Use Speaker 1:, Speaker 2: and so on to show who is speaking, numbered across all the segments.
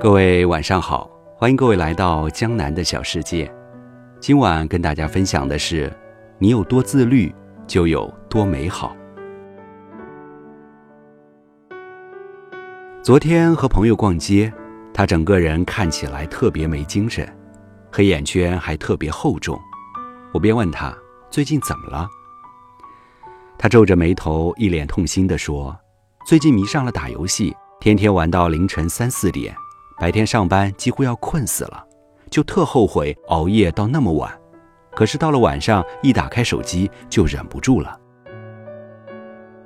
Speaker 1: 各位晚上好，欢迎各位来到江南的小世界。今晚跟大家分享的是：你有多自律，就有多美好。昨天和朋友逛街，他整个人看起来特别没精神，黑眼圈还特别厚重。我便问他最近怎么了，他皱着眉头，一脸痛心地说：“最近迷上了打游戏，天天玩到凌晨三四点。”白天上班几乎要困死了，就特后悔熬夜到那么晚。可是到了晚上，一打开手机就忍不住了。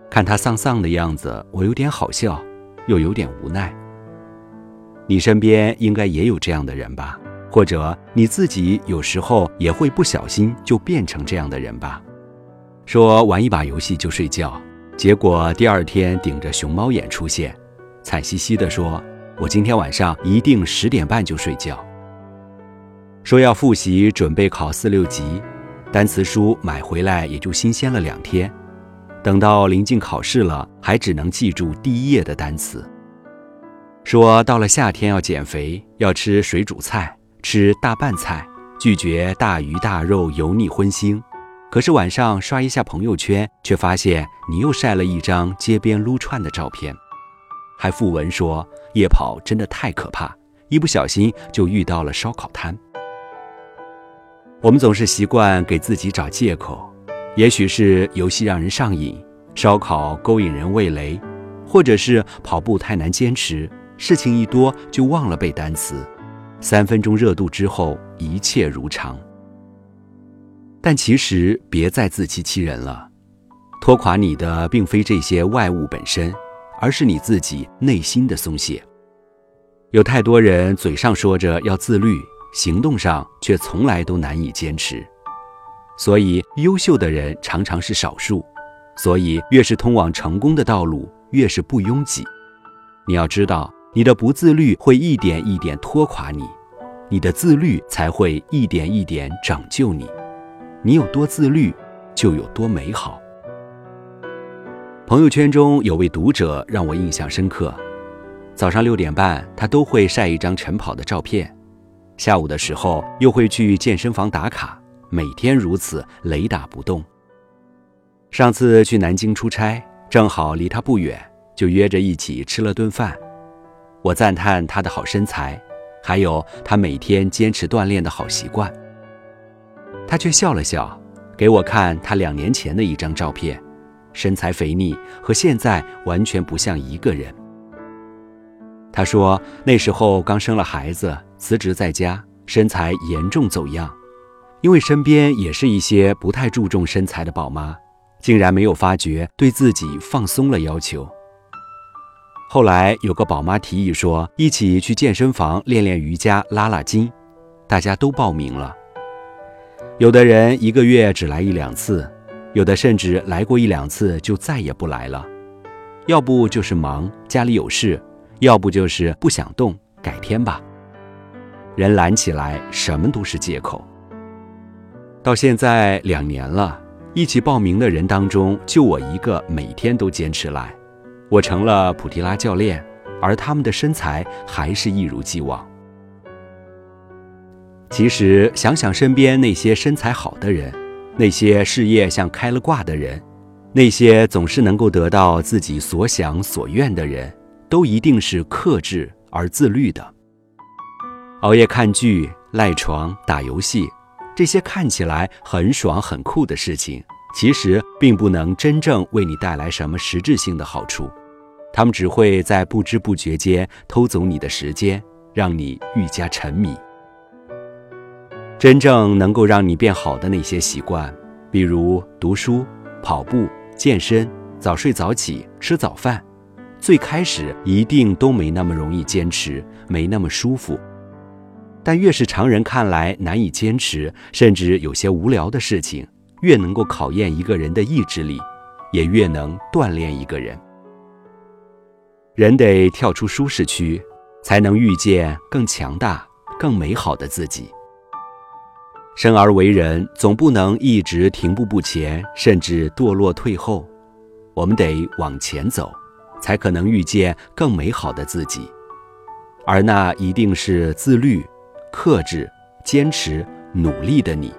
Speaker 1: 看他丧丧的样子，我有点好笑，又有点无奈。你身边应该也有这样的人吧？或者你自己有时候也会不小心就变成这样的人吧？说玩一把游戏就睡觉，结果第二天顶着熊猫眼出现，惨兮兮地说。我今天晚上一定十点半就睡觉。说要复习准备考四六级，单词书买回来也就新鲜了两天，等到临近考试了，还只能记住第一页的单词。说到了夏天要减肥，要吃水煮菜，吃大拌菜，拒绝大鱼大肉油腻荤腥。可是晚上刷一下朋友圈，却发现你又晒了一张街边撸串的照片。还附文说夜跑真的太可怕，一不小心就遇到了烧烤摊。我们总是习惯给自己找借口，也许是游戏让人上瘾，烧烤勾引人味蕾，或者是跑步太难坚持，事情一多就忘了背单词，三分钟热度之后一切如常。但其实别再自欺欺人了，拖垮你的并非这些外物本身。而是你自己内心的松懈。有太多人嘴上说着要自律，行动上却从来都难以坚持。所以，优秀的人常常是少数。所以，越是通往成功的道路，越是不拥挤。你要知道，你的不自律会一点一点拖垮你，你的自律才会一点一点拯救你。你有多自律，就有多美好。朋友圈中有位读者让我印象深刻，早上六点半他都会晒一张晨跑的照片，下午的时候又会去健身房打卡，每天如此雷打不动。上次去南京出差，正好离他不远，就约着一起吃了顿饭。我赞叹他的好身材，还有他每天坚持锻炼的好习惯。他却笑了笑，给我看他两年前的一张照片。身材肥腻，和现在完全不像一个人。他说那时候刚生了孩子，辞职在家，身材严重走样。因为身边也是一些不太注重身材的宝妈，竟然没有发觉对自己放松了要求。后来有个宝妈提议说，一起去健身房练练瑜伽、拉拉筋，大家都报名了。有的人一个月只来一两次。有的甚至来过一两次就再也不来了，要不就是忙家里有事，要不就是不想动，改天吧。人懒起来，什么都是借口。到现在两年了，一起报名的人当中，就我一个每天都坚持来，我成了普提拉教练，而他们的身材还是一如既往。其实想想身边那些身材好的人。那些事业像开了挂的人，那些总是能够得到自己所想所愿的人，都一定是克制而自律的。熬夜看剧、赖床、打游戏，这些看起来很爽很酷的事情，其实并不能真正为你带来什么实质性的好处，他们只会在不知不觉间偷走你的时间，让你愈加沉迷。真正能够让你变好的那些习惯，比如读书、跑步、健身、早睡早起、吃早饭，最开始一定都没那么容易坚持，没那么舒服。但越是常人看来难以坚持，甚至有些无聊的事情，越能够考验一个人的意志力，也越能锻炼一个人。人得跳出舒适区，才能遇见更强大、更美好的自己。生而为人，总不能一直停步不前，甚至堕落退后。我们得往前走，才可能遇见更美好的自己。而那一定是自律、克制、坚持、努力的你。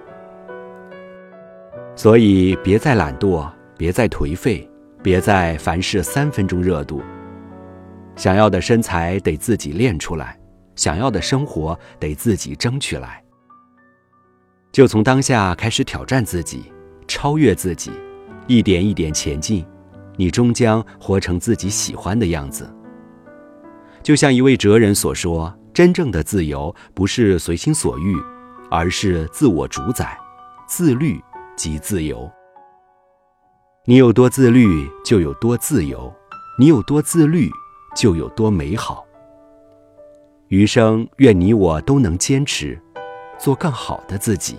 Speaker 1: 所以，别再懒惰，别再颓废，别再凡事三分钟热度。想要的身材得自己练出来，想要的生活得自己争取来。就从当下开始挑战自己，超越自己，一点一点前进，你终将活成自己喜欢的样子。就像一位哲人所说：“真正的自由不是随心所欲，而是自我主宰。自律即自由。你有多自律，就有多自由；你有多自律，就有多美好。余生，愿你我都能坚持。”做更好的自己。